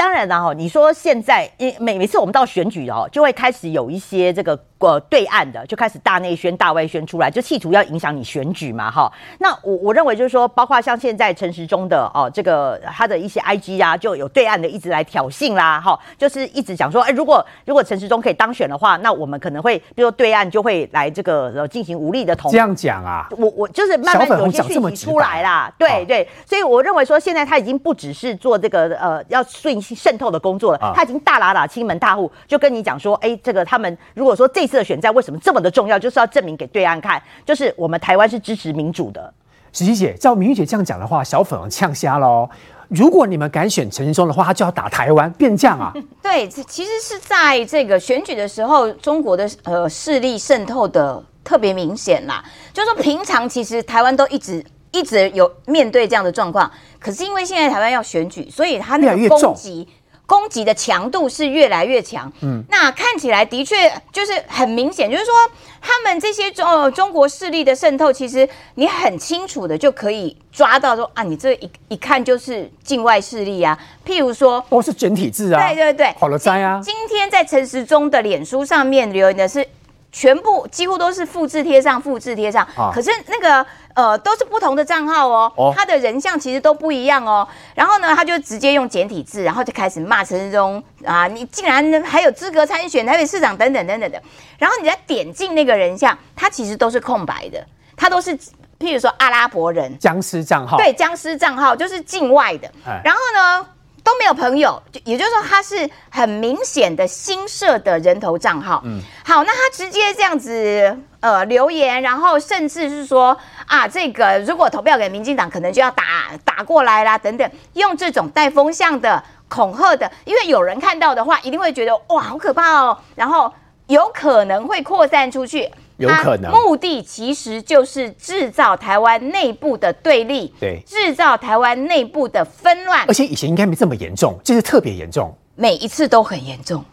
当然了哈，你说现在，因每每次我们到选举哦，就会开始有一些这个。呃，对岸的就开始大内宣、大外宣出来，就企图要影响你选举嘛，哈。那我我认为就是说，包括像现在陈时中的哦，这个他的一些 IG 啊，就有对岸的一直来挑衅啦，哈，就是一直讲说，哎，如果如果陈时中可以当选的话，那我们可能会，比如说对岸就会来这个进行武力的统。这样讲啊？我我就是慢慢有些讯息出来啦，对对，所以我认为说，现在他已经不只是做这个呃要顺渗透的工作了，他已经大喇喇亲门大户就跟你讲说，哎，这个他们如果说这次。的选战为什么这么的重要？就是要证明给对岸看，就是我们台湾是支持民主的。石琪姐，照明玉姐这样讲的话，小粉呛瞎喽。如果你们敢选陈时中的话，他就要打台湾，变这样啊？<laughs> 对，其实是在这个选举的时候，中国的呃势力渗透的特别明显啦。就是说，平常其实台湾都一直一直有面对这样的状况，可是因为现在台湾要选举，所以他那个攻击。攻击的强度是越来越强，嗯，那看起来的确就是很明显，就是说他们这些中中国势力的渗透，其实你很清楚的就可以抓到说啊，你这一一看就是境外势力啊，譬如说，哦，是简体字啊，对对对，好了灾啊，今天在陈时中的脸书上面留言的是全部几乎都是复制贴上，复制贴上。啊。可是那个呃都是不同的账号哦，哦。他的人像其实都不一样哦。然后呢，他就直接用简体字，然后就开始骂陈世忠啊，你竟然还有资格参选台北市长等等等等的。然后你再点进那个人像，他其实都是空白的，他都是譬如说阿拉伯人，僵尸账号，对，僵尸账号就是境外的。哎，然后呢都没有朋友，就也就是说他是很明显的新设的人头账号。嗯，好，那他直接这样子呃留言，然后甚至是说啊，这个如果投票给民进党，可能就要打打过来啦，等等，用这种带风向的恐吓的，因为有人看到的话，一定会觉得哇好可怕哦，然后有可能会扩散出去。有可能目的其实就是制造台湾内部的对立，对制造台湾内部的纷乱而，且以前应该没这么严重，这次特别严重，每一次都很严重。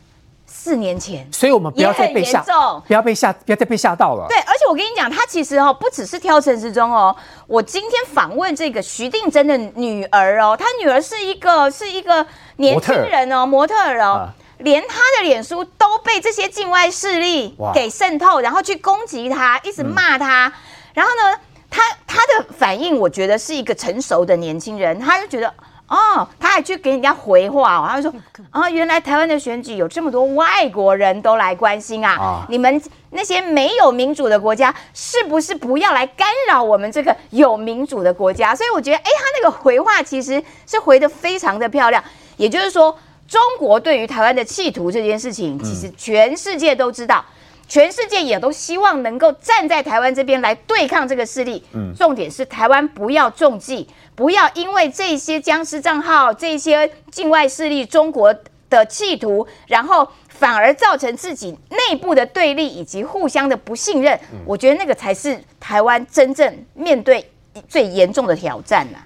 四年前，所以我们不要再被吓不要被吓，不要再被吓到了。对，而且我跟你讲，他其实哦，不只是挑陈时中哦。我今天访问这个徐定真的女儿哦，她女儿是一个是一个年轻人哦，模特儿哦。啊连他的脸书都被这些境外势力哇给渗透，然后去攻击他，一直骂他。然后呢，他他的反应，我觉得是一个成熟的年轻人，他就觉得。哦，他还去给人家回话哦，他就说啊，原来台湾的选举有这么多外国人都来关心啊，啊你们那些没有民主的国家，是不是不要来干扰我们这个有民主的国家？所以我觉得，哎，他那个回话其实是回的非常的漂亮。也就是说，中国对于台湾的企图这件事情，其实全世界都知道。全世界也都希望能够站在台湾这边来对抗这个势力。嗯，重点是台湾不要中计，不要因为这些僵尸账号、这些境外势力、中国的企图，然后反而造成自己内部的对立以及互相的不信任。我觉得那个才是台湾真正面对最严重的挑战呐、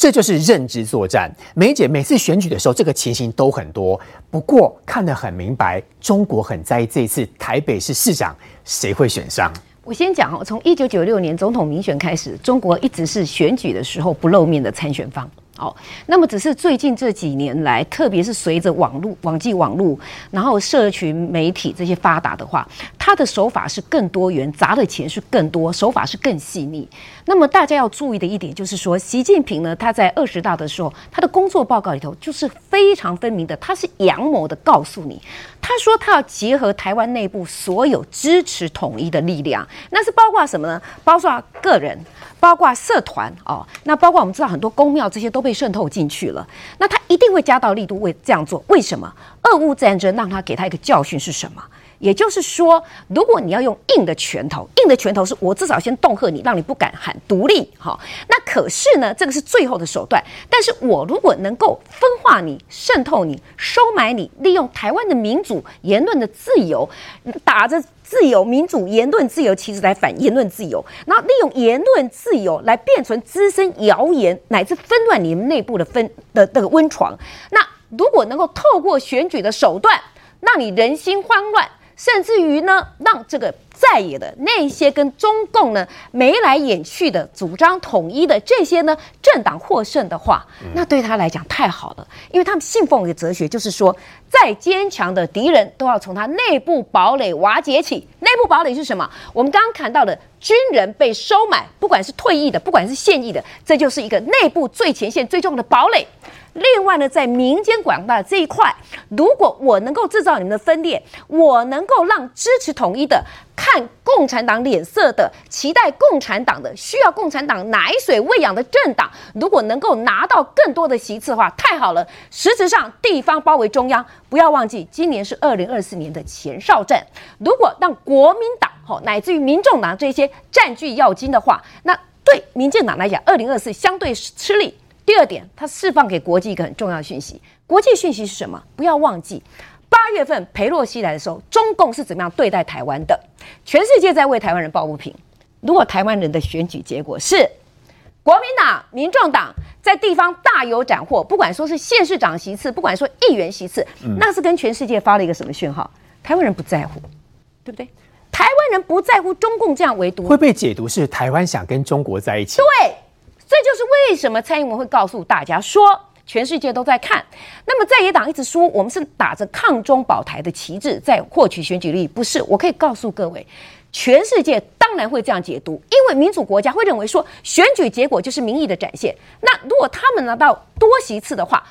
这就是认知作战。梅姐每次选举的时候，这个情形都很多，不过看得很明白，中国很在意这次台北市市长谁会选上。我先讲哦，从一九九六年总统民选开始，中国一直是选举的时候不露面的参选方。哦，那么只是最近这几年来，特别是随着网络、网际网络，然后社群媒体这些发达的话，他的手法是更多元，砸的钱是更多，手法是更细腻。那么大家要注意的一点就是说，习近平呢，他在二十大的时候，他的工作报告里头就是非常分明的，他是阳谋的告诉你，他说他要结合台湾内部所有支持统一的力量，那是包括什么呢？包括个人。包括社团哦，那包括我们知道很多公庙这些都被渗透进去了，那他一定会加大力度为这样做。为什么？俄乌战争让他给他一个教训是什么？也就是说，如果你要用硬的拳头，硬的拳头是我至少先恫吓你，让你不敢喊独立，哈、那可是呢，这个是最后的手段。但是我如果能够分化你、渗透你、收买你，利用台湾的民主言论的自由，打着自由、民主、言论自由旗帜来反言论自由，然后利用言论自由来变成滋生谣言，乃至纷乱你们内部的分的那个温床。那如果能够透过选举的手段，让你人心慌乱。甚至于呢，让这个在野的那些跟中共呢眉来眼去的主张统一的这些呢政党获胜的话，那对他来讲太好了，因为他们信奉一个哲学，就是说，再坚强的敌人都要从他内部堡垒瓦解起。内部堡垒是什么？我们刚刚谈到的军人被收买，不管是退役的，不管是现役的，这就是一个内部最前线最重要的堡垒。另外呢，在民间广大的这一块，如果我能够制造你们的分裂，我能够让支持统一的、看共产党脸色的、期待共产党的、需要共产党奶水喂养的政党，如果能够拿到更多的席次的话，太好了。实质上，地方包围中央，不要忘记，今年是二零二四年的前哨战。如果让国民党吼乃至于民众党这些占据要津的话，那对民进党来讲，二零二四相对吃力。第二点，它释放给国际一个很重要的讯息。国际讯息是什么？不要忘记，八月份裴洛西来的时候，中共是怎么样对待台湾的？全世界在为台湾人抱不平。如果台湾人的选举结果是国民党、民众党在地方大有斩获，不管说是县市长席次，不管说议员席次，那是跟全世界发了一个什么讯号？台湾人不在乎，对不对？台湾人不在乎中共这样围堵，会被解读是台湾想跟中国在一起。对，这就是为什么蔡英文会告诉大家说，全世界都在看。那么在野党一直说我们是打着抗中保台的旗帜在获取选举利益，不是？我可以告诉各位，全世界当然会这样解读，因为民主国家会认为说选举结果就是民意的展现。那如果他们拿到多席次的话，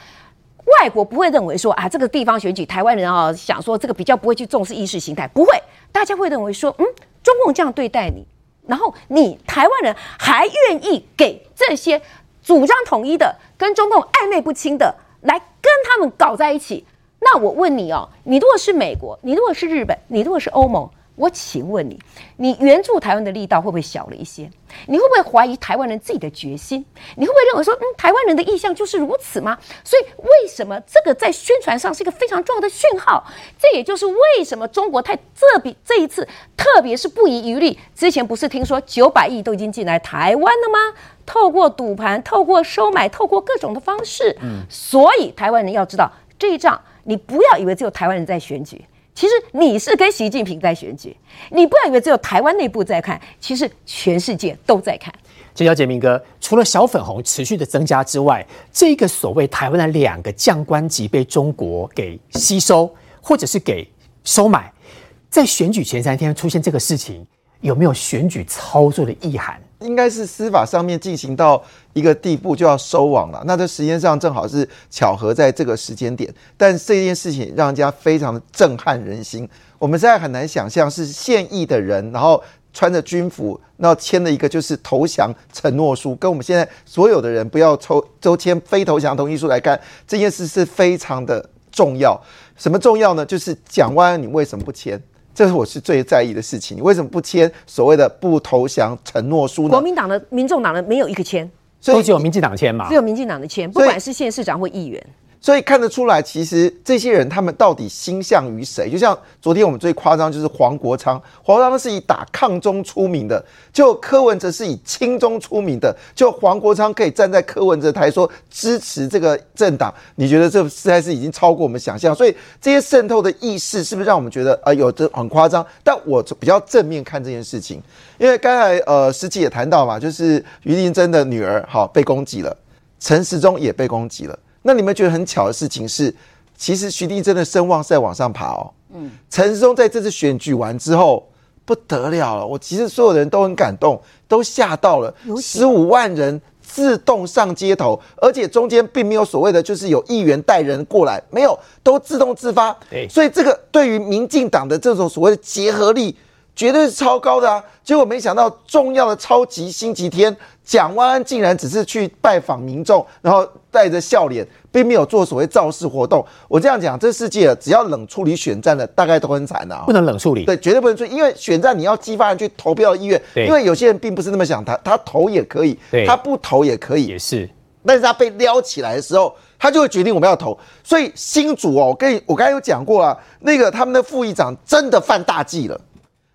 外国不会认为说啊，这个地方选举台湾人啊想说这个比较不会去重视意识形态，不会，大家会认为说，嗯，中共这样对待你，然后你台湾人还愿意给这些主张统一的、跟中共暧昧不清的来跟他们搞在一起，那我问你哦，你如果是美国，你如果是日本，你如果是欧盟。我请问你，你援助台湾的力道会不会小了一些？你会不会怀疑台湾人自己的决心？你会不会认为说，嗯，台湾人的意向就是如此吗？所以，为什么这个在宣传上是一个非常重要的讯号？这也就是为什么中国太这笔这一次，特别是不遗余力。之前不是听说九百亿都已经进来台湾了吗？透过赌盘，透过收买，透过各种的方式。嗯，所以台湾人要知道这一仗，你不要以为只有台湾人在选举。其实你是跟习近平在选举，你不要以为只有台湾内部在看，其实全世界都在看。谢谢杰明哥，除了小粉红持续的增加之外，这个所谓台湾的两个将官级被中国给吸收，或者是给收买，在选举前三天出现这个事情，有没有选举操作的意涵？应该是司法上面进行到一个地步就要收网了，那这时间上正好是巧合在这个时间点，但这件事情让人家非常的震撼人心。我们现在很难想象是现役的人，然后穿着军服，然后签了一个就是投降承诺书，跟我们现在所有的人不要抽都签非投降同意书来看，这件事是非常的重要。什么重要呢？就是蒋万安，你为什么不签？这是我是最在意的事情。你为什么不签所谓的不投降承诺书呢？国民党的、民众党的没有一个签，所以只有民进党签嘛？只有民进党的签，不管是县市长或议员。所以看得出来，其实这些人他们到底心向于谁？就像昨天我们最夸张就是黄国昌，黄国昌是以打抗中出名的，就柯文哲是以亲中出名的，就黄国昌可以站在柯文哲台说支持这个政党，你觉得这实在是已经超过我们想象？所以这些渗透的意识是不是让我们觉得啊有的很夸张？但我比较正面看这件事情，因为刚才呃司机也谈到嘛，就是于丽珍的女儿好被攻击了，陈时中也被攻击了。那你们觉得很巧的事情是，其实徐立真的声望是在往上爬哦。嗯，陈世忠在这次选举完之后不得了了，我其实所有人都很感动，都吓到了，十五万人自动上街头，而且中间并没有所谓的就是有议员带人过来，没有，都自动自发。对，所以这个对于民进党的这种所谓的结合力，绝对是超高的啊。结果没想到重要的超级星期天，蒋万安竟然只是去拜访民众，然后带着笑脸，并没有做所谓造势活动。我这样讲，这世界只要冷处理选战的，大概都很惨的啊。不能冷处理，对，绝对不能处理，因为选战你要激发人去投票的意愿。因为有些人并不是那么想他，他投也可以，他不投也可以，也是。但是他被撩起来的时候，他就会决定我们要投。所以新主哦，我跟你我刚才有讲过啊，那个他们的副议长真的犯大忌了。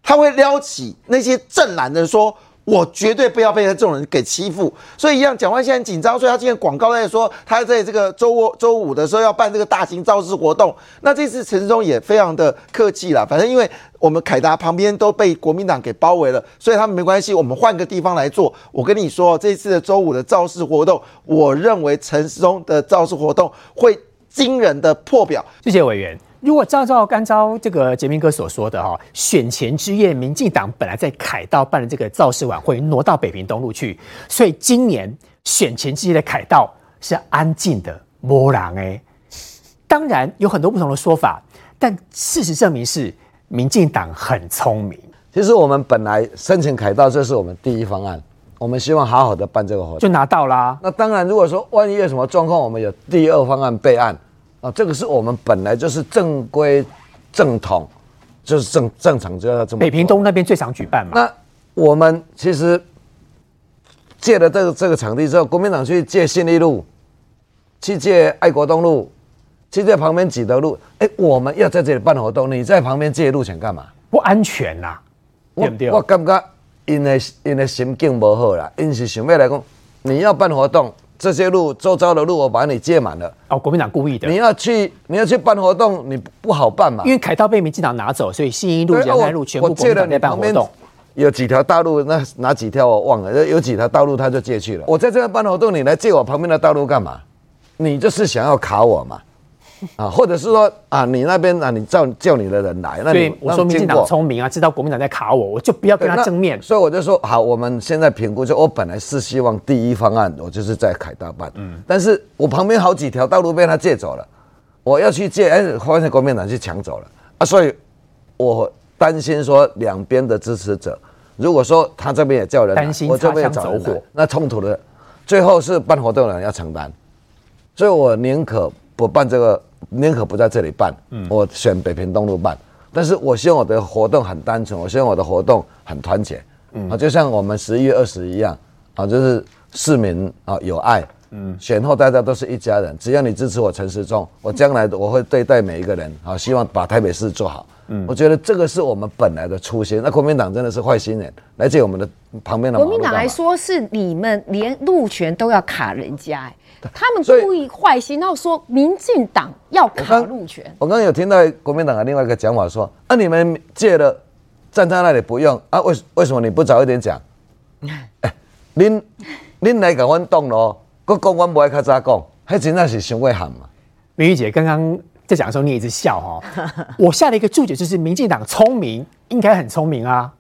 他会撩起那些正蓝的人说：“我绝对不要被他这种人给欺负。”所以一样，蒋万现在紧张，所以他今天广告在说他在这个周周五的时候要办这个大型造势活动。那这次陈世忠也非常的客气了，反正因为我们凯达旁边都被国民党给包围了，所以他们没关系，我们换个地方来做。我跟你说，这次的周五的造势活动，我认为陈世忠的造势活动会惊人的破表。谢谢委员。如果照照干照这个杰明哥所说的哈，选前之夜，民进党本来在凯道办的这个造势晚会挪到北平东路去，所以今年选前之夜的凯道是安静的，波浪哎。当然有很多不同的说法，但事实证明是民进党很聪明。其实我们本来申请凯道，这是我们第一方案，我们希望好好的办这个活动，就拿到啦。那当然，如果说万一有什么状况，我们有第二方案备案。啊，这个是我们本来就是正规、正统，就是正正常就要这么。北平东那边最常举办嘛。那我们其实借了这个这个场地之后，国民党去借新一路，去借爱国东路，去借旁边几德路。哎，我们要在这里办活动，你在旁边借路权干嘛？不安全呐，对不对？我感觉因的因的心境不好啦，因是想要来讲，你要办活动。这些路周遭的路我把你借满了哦，国民党故意的。你要去你要去办活动，你不好办嘛？因为凯道被民进党拿走，所以新一路、仁爱路全部国民党在办活动。有几条大路，那哪几条我忘了？有几条道路他就借去了。我在这边办活动，你来借我旁边的道路干嘛？你就是想要卡我嘛，啊，或者是说啊，你那边啊，你叫叫你的人来，那你所以我说民进党聪明啊，知道国民党在卡我，我就不要跟他正面。所以我就说好，我们现在评估，就我本来是希望第一方案，我就是在凯大办，嗯，但是我旁边好几条道路被他借走了，我要去借，哎，发现国民党去抢走了。啊，所以我担心说两边的支持者，如果说他这边也叫人来，担心我这边也擦枪找人来走火。那冲突的最后是办活动的人要承担，所以我宁可不办这个，宁可不在这里办，我选北平东路办。但是我希望我的活动很单纯，我希望我的活动很团结，嗯。啊，就像我们十一月二十一样，啊，就是市民啊有爱，嗯，选后大家都是一家人，只要你支持我陈时中，我将来我会对待每一个人，啊，希望把台北市做好，嗯，我觉得这个是我们本来的初心。那国民党真的是坏心人，来借我们的旁边的国民党来说是你们连路权都要卡人家、哎，他们故意坏心，然后说民进党要卡路权。我刚刚有听到国民党的另外一个讲法说，啊，你们借了，站在那里不用啊，为为什么你不早一点讲？<laughs> 哎，恁恁来甲阮动咯，佮讲阮不爱较早讲，迄真正是伤过喊嘛。明玉姐刚刚在讲的时候，你也一直笑哈、<laughs> 我下了一个注解，就是民进党聪明，应该很聪明啊。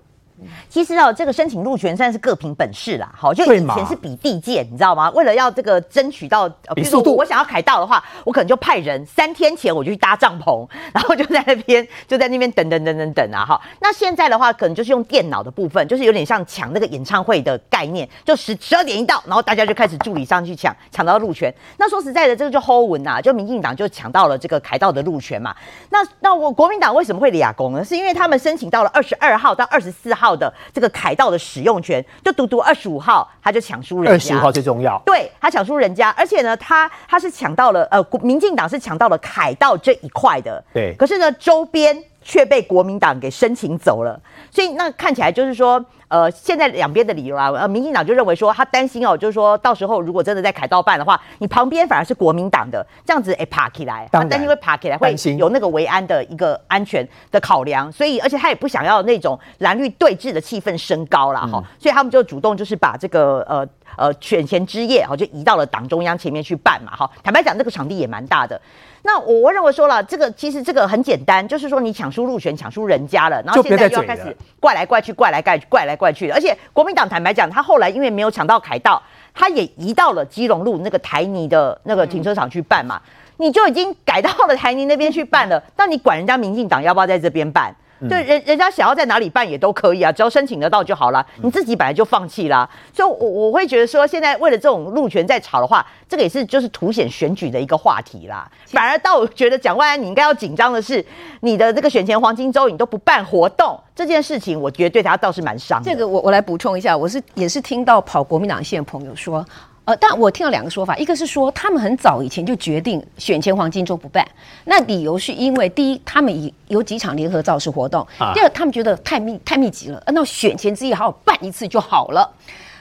其实哦，这个申请路权算是各凭本事啦。好，就以前是比地界，你知道吗？为了要这个争取到，呃如说比速度我想要凯道的话，我可能就派人三天前我就去搭帐篷，<laughs> 然后就在那边就在那边等等等等等啊哈。那现在的话，可能就是用电脑的部分，就是有点像抢那个演唱会的概念，就十十二点一到，然后大家就开始助理上去抢，抢到路权。那说实在的，这个就 hold 稳呐，就民进党就抢到了这个凯道的路权嘛。那那我国民党为什么会俩攻呢？是因为他们申请到了二十二号到二十四号的这个凯道的使用权，就独独二十五号他就抢输人家。二十五号最重要。对他抢输人家，而且呢，他他是抢到了呃，国民进党是抢到了凯道这一块的，对可是呢，周边却被国民党给申请走了，所以那看起来就是说，呃，现在两边的理由啊，呃，民进党就认为说他担心哦，就是说到时候如果真的在凯道办的话，你旁边反而是国民党的，这样子哎爬起来，他担心会爬起来，会有那个维安的一个安全的考量，所以而且他也不想要那种蓝绿对峙的气氛升高了。哈、所以他们就主动就是把这个呃呃选前之夜哈就移到了党中央前面去办嘛哈。坦白讲，这个场地也蛮大的。那我我认为说了，这个其实这个很简单，就是说你抢输入权，抢输人家了，然后现在又要开始怪来怪去，怪来怪去，怪来怪去。而且国民党坦白讲，他后来因为没有抢到凯道，他也移到了基隆路那个台泥的那个停车场去办嘛。你就已经改到了台泥那边去办了，那你管人家民进党要不要在这边办？对，人人家想要在哪里办也都可以啊，只要申请得到就好了。你自己本来就放弃啦，所以我我会觉得说，现在为了这种路权在吵的话，这个也是就是凸显选举的一个话题啦。反而倒我觉得蒋万安你应该要紧张的是，你的这个选前黄金周你都不办活动这件事情，我觉得对他倒是蛮伤的。这个我我来补充一下，我是也是听到跑国民党线的朋友说，呃，但我听到两个说法，一个是说他们很早以前就决定选前黄金周不办，那理由是因为第一，他们已有几场联合造势活动；啊第二，他们觉得太密太密集了，呃那选前之夜好好办一次就好了。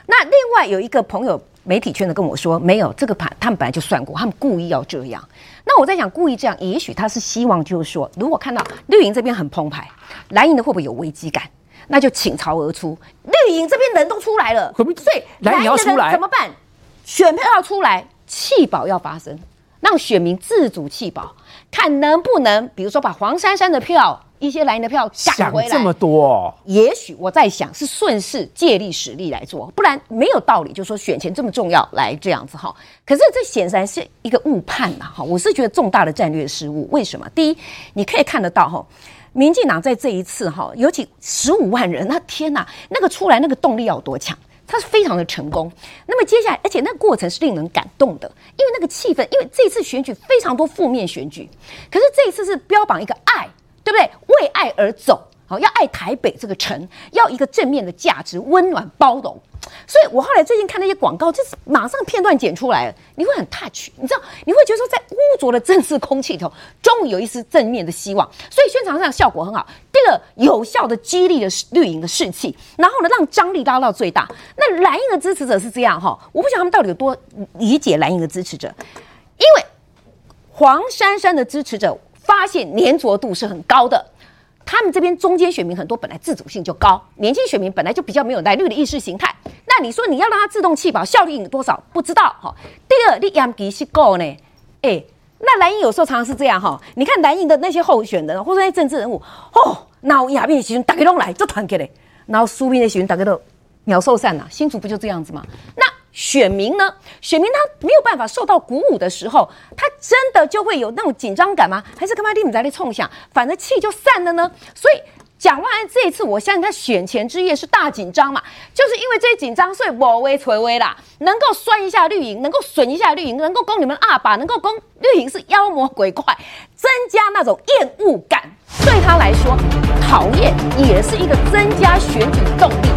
那另外有一个朋友，媒体圈的跟我说，没有这个盘，他们本来就算过，他们故意要这样。那我在想，故意这样，也许他是希望就是说，如果看到绿营这边很澎湃，蓝营的会不会有危机感？那就倾巢而出，绿营这边人都出来了，所以蓝营要出来怎么办？选票要出来，弃保要发生，让选民自主弃保，看能不能，比如说把黄珊珊的票、一些蓝营的票赶想回来。这么多、哦，也许我在想是顺势借力使力来做，不然没有道理，就说选前这么重要来这样子哈。可是这显然是一个误判呐哈，我是觉得重大的战略失误。为什么？第一，你可以看得到哈。民进党在这一次哈，尤其十五万人，那天呐，那个出来那个动力要多强？他是非常的成功。那么接下来，而且那个过程是令人感动的，因为那个气氛，因为这次选举非常多负面选举，可是这一次是标榜一个爱，对不对？为爱而走，好，要爱台北这个城，要一个正面的价值，温暖包容。所以我后来最近看那些广告，就是马上片段剪出来了，你会很 touch，你知道，你会觉得说在污浊的政治空气里头，终于有一丝正面的希望。所以宣传上效果很好。第二，有效的激励了绿营的士气，然后呢，让张力拉到最大。那蓝营的支持者是这样哈，我不晓得他们到底有多理解蓝营的支持者，因为黄珊珊的支持者发现粘着度是很高的。他们这边中间选民很多，本来自主性就高，年轻选民本来就比较没有蓝绿的意识形态。那你说你要让他自动弃保，效率有多少？不知道哈。第二，你养鸡是够呢？哎，那蓝营有时候常常是这样哈。你看蓝营的那些候选人或者那些政治人物，哦，闹亚变的时候大家都来就团结嘞，然后输兵的时候大家都鸟兽散了。新竹不就这样子吗？那选民呢？选民他没有办法受到鼓舞的时候，他真的就会有那种紧张感吗？还是干嘛你们在那冲想，反正气就散了呢？所以。蒋万安这一次，我相信他选前之夜是大紧张嘛，就是因为这紧张，所以我微垂微啦，能够酸一下绿营，能够损一下绿营，能够攻你们二把，能够攻绿营是妖魔鬼怪，增加那种厌恶感，对他来说，讨厌也是一个增加选举动力。